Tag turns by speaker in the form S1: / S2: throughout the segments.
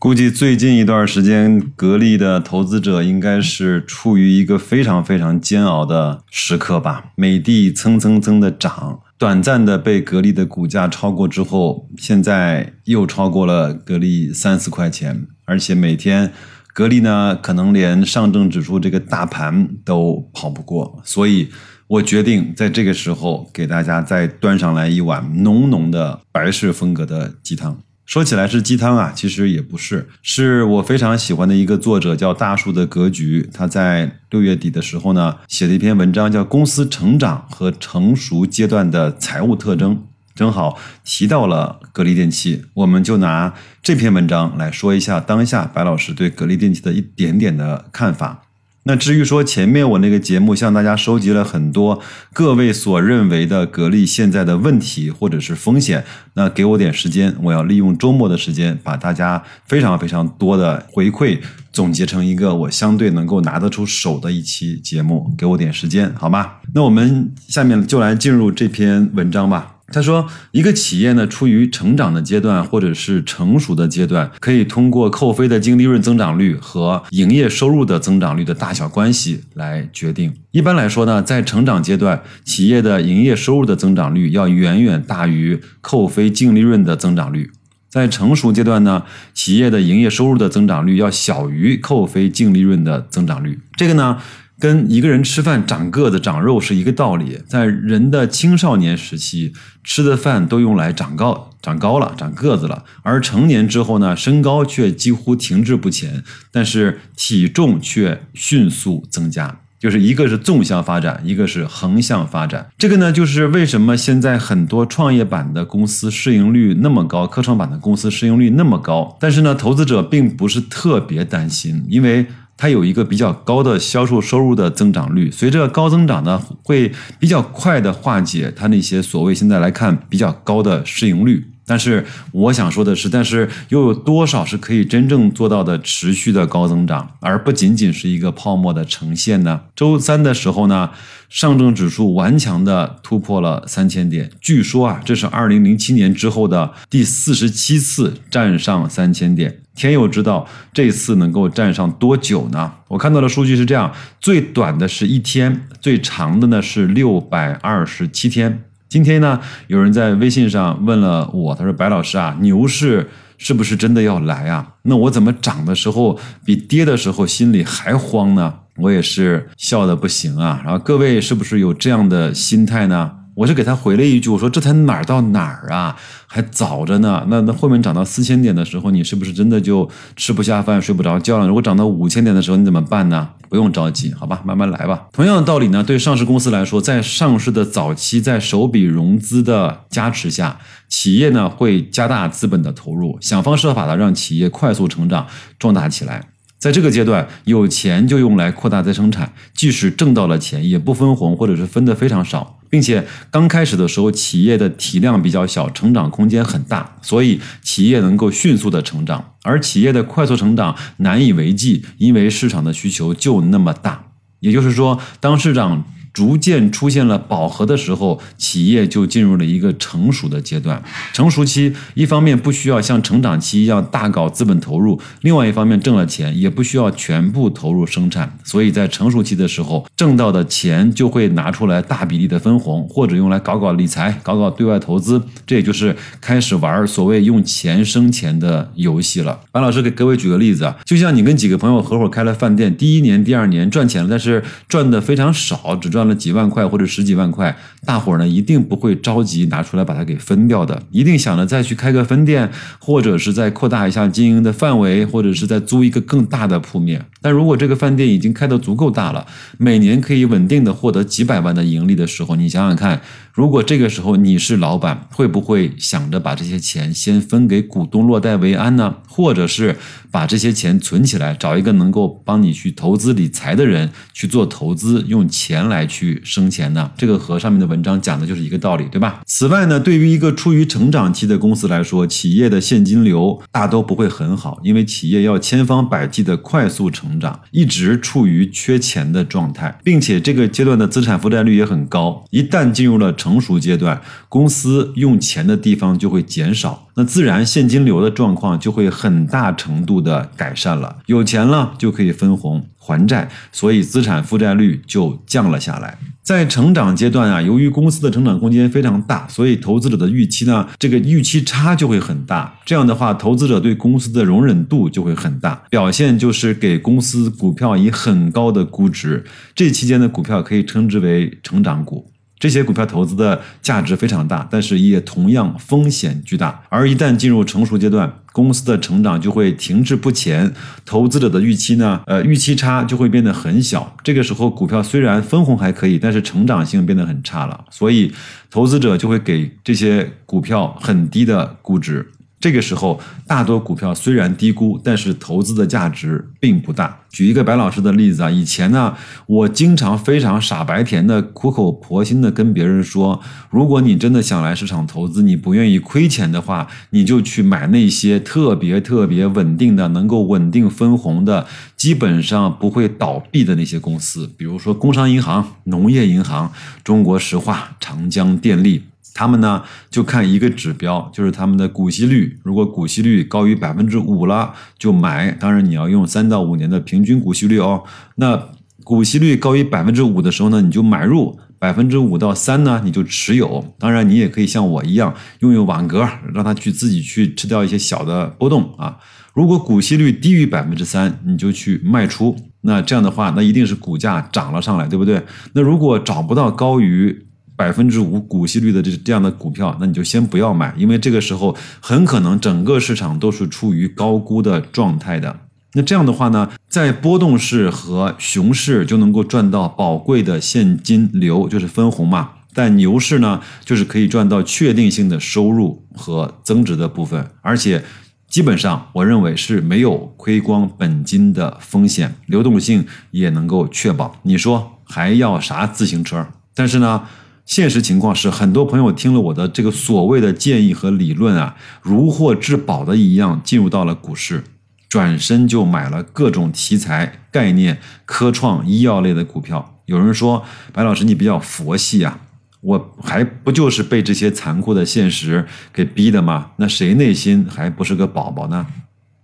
S1: 估计最近一段时间，格力的投资者应该是处于一个非常非常煎熬的时刻吧。美的蹭蹭蹭的涨，短暂的被格力的股价超过之后，现在又超过了格力三四块钱，而且每天格力呢，可能连上证指数这个大盘都跑不过，所以我决定在这个时候给大家再端上来一碗浓浓的白式风格的鸡汤。说起来是鸡汤啊，其实也不是，是我非常喜欢的一个作者叫大树的格局，他在六月底的时候呢写了一篇文章，叫《公司成长和成熟阶段的财务特征》，正好提到了格力电器，我们就拿这篇文章来说一下当下白老师对格力电器的一点点的看法。那至于说前面我那个节目向大家收集了很多各位所认为的格力现在的问题或者是风险，那给我点时间，我要利用周末的时间把大家非常非常多的回馈总结成一个我相对能够拿得出手的一期节目，给我点时间好吗？那我们下面就来进入这篇文章吧。他说，一个企业呢，处于成长的阶段或者是成熟的阶段，可以通过扣非的净利润增长率和营业收入的增长率的大小关系来决定。一般来说呢，在成长阶段，企业的营业收入的增长率要远远大于扣非净利润的增长率；在成熟阶段呢，企业的营业收入的增长率要小于扣非净利润的增长率。这个呢？跟一个人吃饭长个子长肉是一个道理，在人的青少年时期吃的饭都用来长高、长高了、长个子了，而成年之后呢，身高却几乎停滞不前，但是体重却迅速增加，就是一个是纵向发展，一个是横向发展。这个呢，就是为什么现在很多创业板的公司市盈率那么高，科创板的公司市盈率那么高，但是呢，投资者并不是特别担心，因为。它有一个比较高的销售收入的增长率，随着高增长呢，会比较快的化解它那些所谓现在来看比较高的市盈率。但是我想说的是，但是又有多少是可以真正做到的持续的高增长，而不仅仅是一个泡沫的呈现呢？周三的时候呢，上证指数顽强的突破了三千点，据说啊，这是二零零七年之后的第四十七次站上三千点。天佑知道这次能够站上多久呢？我看到的数据是这样：最短的是一天，最长的呢是六百二十七天。今天呢，有人在微信上问了我，他说：“白老师啊，牛市是不是真的要来啊？那我怎么涨的时候比跌的时候心里还慌呢？”我也是笑的不行啊。然后各位是不是有这样的心态呢？我是给他回了一句，我说这才哪儿到哪儿啊，还早着呢。那那后面涨到四千点的时候，你是不是真的就吃不下饭、睡不着觉了？如果涨到五千点的时候，你怎么办呢？不用着急，好吧，慢慢来吧。同样的道理呢，对上市公司来说，在上市的早期，在首笔融资的加持下，企业呢会加大资本的投入，想方设法的让企业快速成长、壮大起来。在这个阶段，有钱就用来扩大再生产，即使挣到了钱，也不分红，或者是分的非常少。并且刚开始的时候，企业的体量比较小，成长空间很大，所以企业能够迅速的成长。而企业的快速成长难以为继，因为市场的需求就那么大。也就是说，当市场逐渐出现了饱和的时候，企业就进入了一个成熟的阶段。成熟期一方面不需要像成长期一样大搞资本投入，另外一方面挣了钱也不需要全部投入生产。所以在成熟期的时候，挣到的钱就会拿出来大比例的分红，或者用来搞搞理财、搞搞对外投资。这也就是开始玩所谓用钱生钱的游戏了。白老师给各位举个例子啊，就像你跟几个朋友合伙开了饭店，第一年、第二年赚钱了，但是赚的非常少，只赚。赚了几万块或者十几万块，大伙儿呢一定不会着急拿出来把它给分掉的，一定想着再去开个分店，或者是再扩大一下经营的范围，或者是再租一个更大的铺面。但如果这个饭店已经开得足够大了，每年可以稳定的获得几百万的盈利的时候，你想想看，如果这个时候你是老板，会不会想着把这些钱先分给股东落袋为安呢？或者是把这些钱存起来，找一个能够帮你去投资理财的人去做投资，用钱来去生钱呢？这个和上面的文章讲的就是一个道理，对吧？此外呢，对于一个处于成长期的公司来说，企业的现金流大都不会很好，因为企业要千方百计的快速成长，一直处于缺钱的状态，并且这个阶段的资产负债率也很高。一旦进入了成熟阶段，公司用钱的地方就会减少。那自然现金流的状况就会很大程度的改善了，有钱了就可以分红还债，所以资产负债率就降了下来。在成长阶段啊，由于公司的成长空间非常大，所以投资者的预期呢，这个预期差就会很大。这样的话，投资者对公司的容忍度就会很大，表现就是给公司股票以很高的估值。这期间的股票可以称之为成长股。这些股票投资的价值非常大，但是也同样风险巨大。而一旦进入成熟阶段，公司的成长就会停滞不前，投资者的预期呢，呃，预期差就会变得很小。这个时候，股票虽然分红还可以，但是成长性变得很差了，所以投资者就会给这些股票很低的估值。这个时候，大多股票虽然低估，但是投资的价值并不大。举一个白老师的例子啊，以前呢，我经常非常傻白甜的、苦口婆心的跟别人说，如果你真的想来市场投资，你不愿意亏钱的话，你就去买那些特别特别稳定的、能够稳定分红的、基本上不会倒闭的那些公司，比如说工商银行、农业银行、中国石化、长江电力。他们呢就看一个指标，就是他们的股息率。如果股息率高于百分之五了，就买。当然你要用三到五年的平均股息率哦。那股息率高于百分之五的时候呢，你就买入；百分之五到三呢，你就持有。当然你也可以像我一样，用用网格，让它去自己去吃掉一些小的波动啊。如果股息率低于百分之三，你就去卖出。那这样的话，那一定是股价涨了上来，对不对？那如果找不到高于百分之五股息率的这这样的股票，那你就先不要买，因为这个时候很可能整个市场都是处于高估的状态的。那这样的话呢，在波动市和熊市就能够赚到宝贵的现金流，就是分红嘛。但牛市呢，就是可以赚到确定性的收入和增值的部分，而且基本上我认为是没有亏光本金的风险，流动性也能够确保。你说还要啥自行车？但是呢？现实情况是，很多朋友听了我的这个所谓的建议和理论啊，如获至宝的一样进入到了股市，转身就买了各种题材、概念、科创、医药类的股票。有人说：“白老师，你比较佛系啊，我还不就是被这些残酷的现实给逼的吗？那谁内心还不是个宝宝呢？”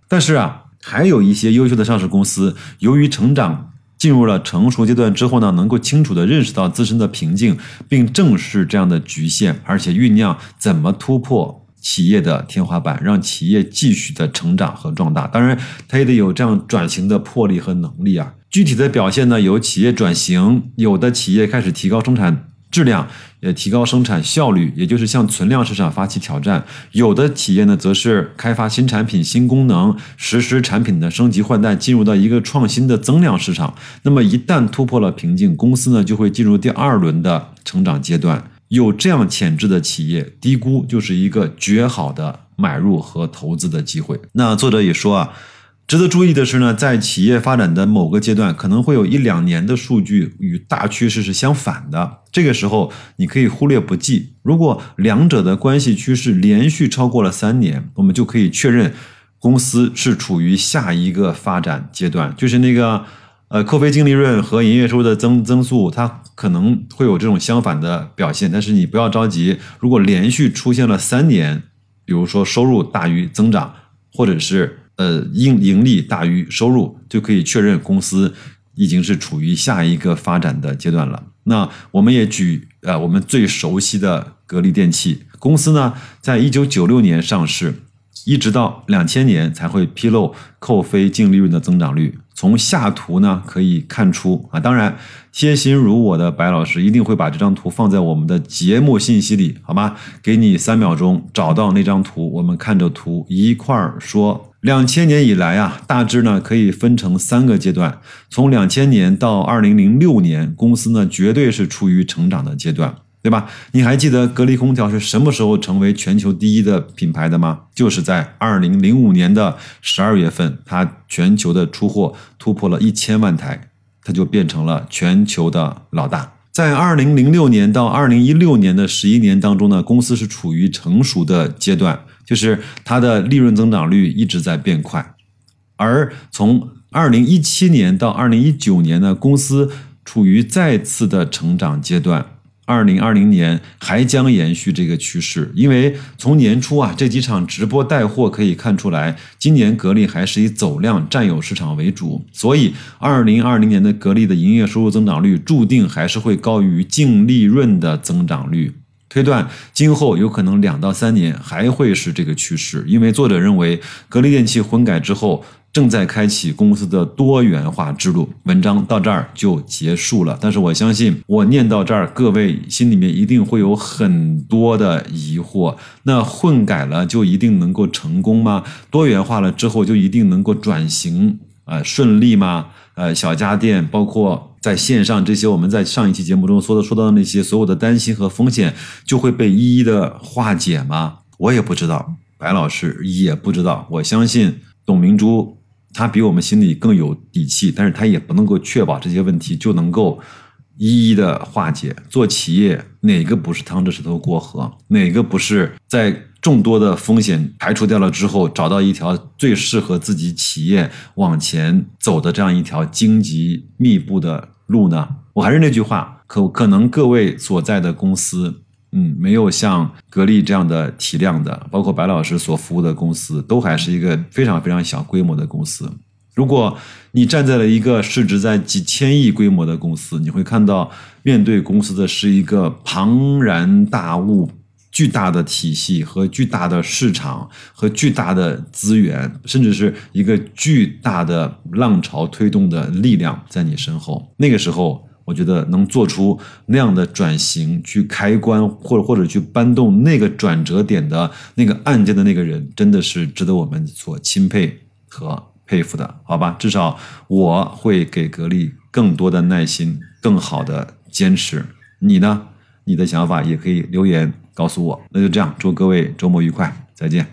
S1: 但是啊，还有一些优秀的上市公司，由于成长。进入了成熟阶段之后呢，能够清楚地认识到自身的瓶颈，并正视这样的局限，而且酝酿怎么突破企业的天花板，让企业继续的成长和壮大。当然，他也得有这样转型的魄力和能力啊。具体的表现呢，有企业转型，有的企业开始提高生产。质量也提高生产效率，也就是向存量市场发起挑战。有的企业呢，则是开发新产品、新功能，实施产品的升级换代，进入到一个创新的增量市场。那么一旦突破了瓶颈，公司呢就会进入第二轮的成长阶段。有这样潜质的企业，低估就是一个绝好的买入和投资的机会。那作者也说啊。值得注意的是呢，在企业发展的某个阶段，可能会有一两年的数据与大趋势是相反的。这个时候，你可以忽略不计。如果两者的关系趋势连续超过了三年，我们就可以确认公司是处于下一个发展阶段。就是那个呃，扣非净利润和营业收入的增增速，它可能会有这种相反的表现。但是你不要着急，如果连续出现了三年，比如说收入大于增长，或者是呃，盈盈利大于收入，就可以确认公司已经是处于下一个发展的阶段了。那我们也举呃我们最熟悉的格力电器公司呢，在一九九六年上市，一直到两千年才会披露扣非净利润的增长率。从下图呢可以看出啊，当然贴心如我的白老师一定会把这张图放在我们的节目信息里，好吗？给你三秒钟找到那张图，我们看着图一块儿说。两千年以来啊，大致呢可以分成三个阶段，从两千年到二零零六年，公司呢绝对是处于成长的阶段。对吧？你还记得格力空调是什么时候成为全球第一的品牌的吗？就是在二零零五年的十二月份，它全球的出货突破了一千万台，它就变成了全球的老大。在二零零六年到二零一六年的十一年当中呢，公司是处于成熟的阶段，就是它的利润增长率一直在变快。而从二零一七年到二零一九年呢，公司处于再次的成长阶段。二零二零年还将延续这个趋势，因为从年初啊这几场直播带货可以看出来，今年格力还是以走量占有市场为主，所以二零二零年的格力的营业收入增长率注定还是会高于净利润的增长率。推断今后有可能两到三年还会是这个趋势，因为作者认为格力电器混改之后。正在开启公司的多元化之路。文章到这儿就结束了，但是我相信我念到这儿，各位心里面一定会有很多的疑惑。那混改了就一定能够成功吗？多元化了之后就一定能够转型呃顺利吗？呃，小家电包括在线上这些，我们在上一期节目中说的说到的那些所有的担心和风险就会被一一的化解吗？我也不知道，白老师也不知道。我相信董明珠。他比我们心里更有底气，但是他也不能够确保这些问题就能够一一的化解。做企业哪个不是趟着石头过河？哪个不是在众多的风险排除掉了之后，找到一条最适合自己企业往前走的这样一条荆棘密布的路呢？我还是那句话，可可能各位所在的公司。嗯，没有像格力这样的体量的，包括白老师所服务的公司，都还是一个非常非常小规模的公司。如果你站在了一个市值在几千亿规模的公司，你会看到面对公司的是一个庞然大物、巨大的体系和巨大的市场和巨大的资源，甚至是一个巨大的浪潮推动的力量在你身后。那个时候。我觉得能做出那样的转型，去开关或者或者去搬动那个转折点的那个按键的那个人，真的是值得我们所钦佩和佩服的，好吧？至少我会给格力更多的耐心，更好的坚持。你呢？你的想法也可以留言告诉我。那就这样，祝各位周末愉快，再见。